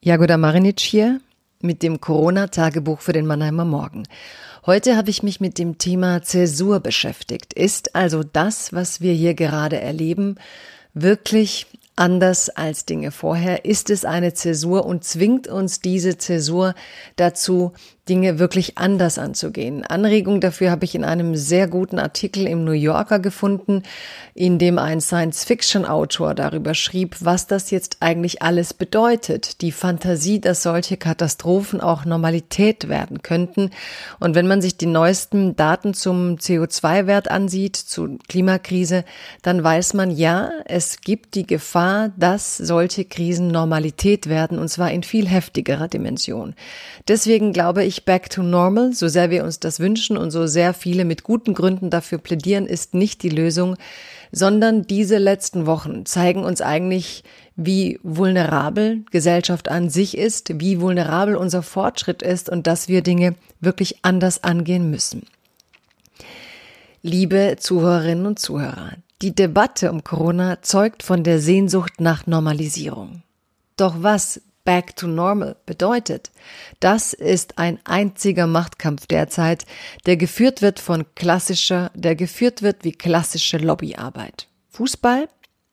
Jagoda Marinic hier mit dem Corona-Tagebuch für den Mannheimer Morgen. Heute habe ich mich mit dem Thema Zäsur beschäftigt. Ist also das, was wir hier gerade erleben, wirklich anders als Dinge vorher? Ist es eine Zäsur und zwingt uns diese Zäsur dazu, Dinge wirklich anders anzugehen. Anregung dafür habe ich in einem sehr guten Artikel im New Yorker gefunden, in dem ein Science-Fiction-Autor darüber schrieb, was das jetzt eigentlich alles bedeutet. Die Fantasie, dass solche Katastrophen auch Normalität werden könnten. Und wenn man sich die neuesten Daten zum CO2-Wert ansieht, zur Klimakrise, dann weiß man, ja, es gibt die Gefahr, dass solche Krisen Normalität werden, und zwar in viel heftigerer Dimension. Deswegen glaube ich, back to normal, so sehr wir uns das wünschen und so sehr viele mit guten Gründen dafür plädieren, ist nicht die Lösung, sondern diese letzten Wochen zeigen uns eigentlich, wie vulnerabel Gesellschaft an sich ist, wie vulnerabel unser Fortschritt ist und dass wir Dinge wirklich anders angehen müssen. Liebe Zuhörerinnen und Zuhörer, die Debatte um Corona zeugt von der Sehnsucht nach Normalisierung. Doch was Back to Normal bedeutet. Das ist ein einziger Machtkampf derzeit, der geführt wird von klassischer, der geführt wird wie klassische Lobbyarbeit. Fußball?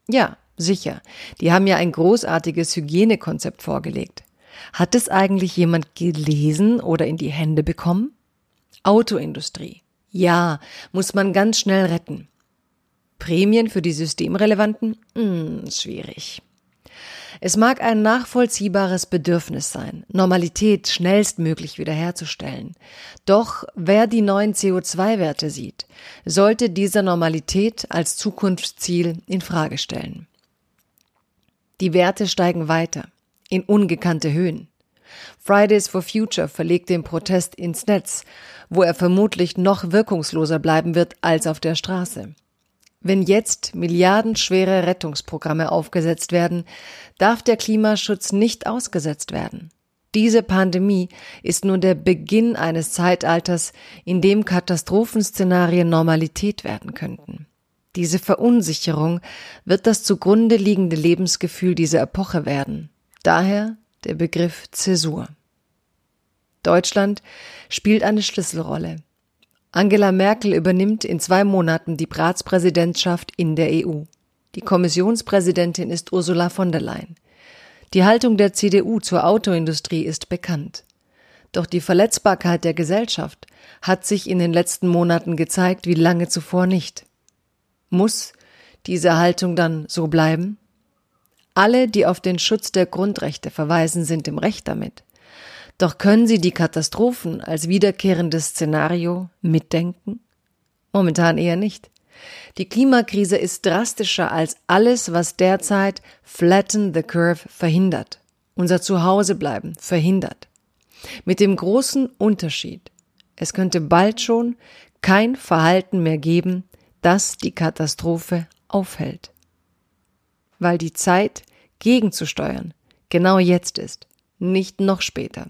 Ja, sicher. Die haben ja ein großartiges Hygienekonzept vorgelegt. Hat es eigentlich jemand gelesen oder in die Hände bekommen? Autoindustrie. Ja, muss man ganz schnell retten. Prämien für die Systemrelevanten? Hm, schwierig. Es mag ein nachvollziehbares Bedürfnis sein, Normalität schnellstmöglich wiederherzustellen. Doch wer die neuen CO2-Werte sieht, sollte diese Normalität als Zukunftsziel in Frage stellen. Die Werte steigen weiter, in ungekannte Höhen. Fridays for Future verlegt den Protest ins Netz, wo er vermutlich noch wirkungsloser bleiben wird als auf der Straße. Wenn jetzt milliardenschwere Rettungsprogramme aufgesetzt werden, darf der Klimaschutz nicht ausgesetzt werden. Diese Pandemie ist nur der Beginn eines Zeitalters, in dem Katastrophenszenarien Normalität werden könnten. Diese Verunsicherung wird das zugrunde liegende Lebensgefühl dieser Epoche werden. Daher der Begriff Zäsur. Deutschland spielt eine Schlüsselrolle. Angela Merkel übernimmt in zwei Monaten die Ratspräsidentschaft in der EU. Die Kommissionspräsidentin ist Ursula von der Leyen. Die Haltung der CDU zur Autoindustrie ist bekannt. Doch die Verletzbarkeit der Gesellschaft hat sich in den letzten Monaten gezeigt wie lange zuvor nicht. Muss diese Haltung dann so bleiben? Alle, die auf den Schutz der Grundrechte verweisen, sind im Recht damit. Doch können Sie die Katastrophen als wiederkehrendes Szenario mitdenken? Momentan eher nicht. Die Klimakrise ist drastischer als alles, was derzeit Flatten the Curve verhindert. Unser Zuhausebleiben verhindert. Mit dem großen Unterschied. Es könnte bald schon kein Verhalten mehr geben, das die Katastrophe aufhält. Weil die Zeit, gegenzusteuern, genau jetzt ist, nicht noch später.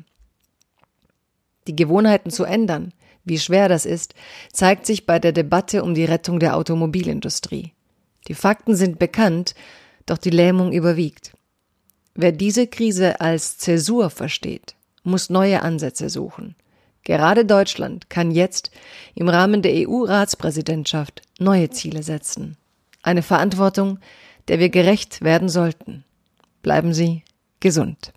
Die Gewohnheiten zu ändern, wie schwer das ist, zeigt sich bei der Debatte um die Rettung der Automobilindustrie. Die Fakten sind bekannt, doch die Lähmung überwiegt. Wer diese Krise als Zäsur versteht, muss neue Ansätze suchen. Gerade Deutschland kann jetzt im Rahmen der EU-Ratspräsidentschaft neue Ziele setzen. Eine Verantwortung, der wir gerecht werden sollten. Bleiben Sie gesund.